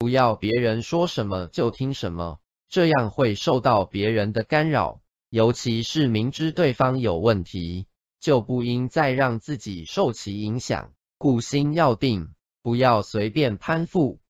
不要别人说什么就听什么，这样会受到别人的干扰。尤其是明知对方有问题，就不应再让自己受其影响。故心要定，不要随便攀附。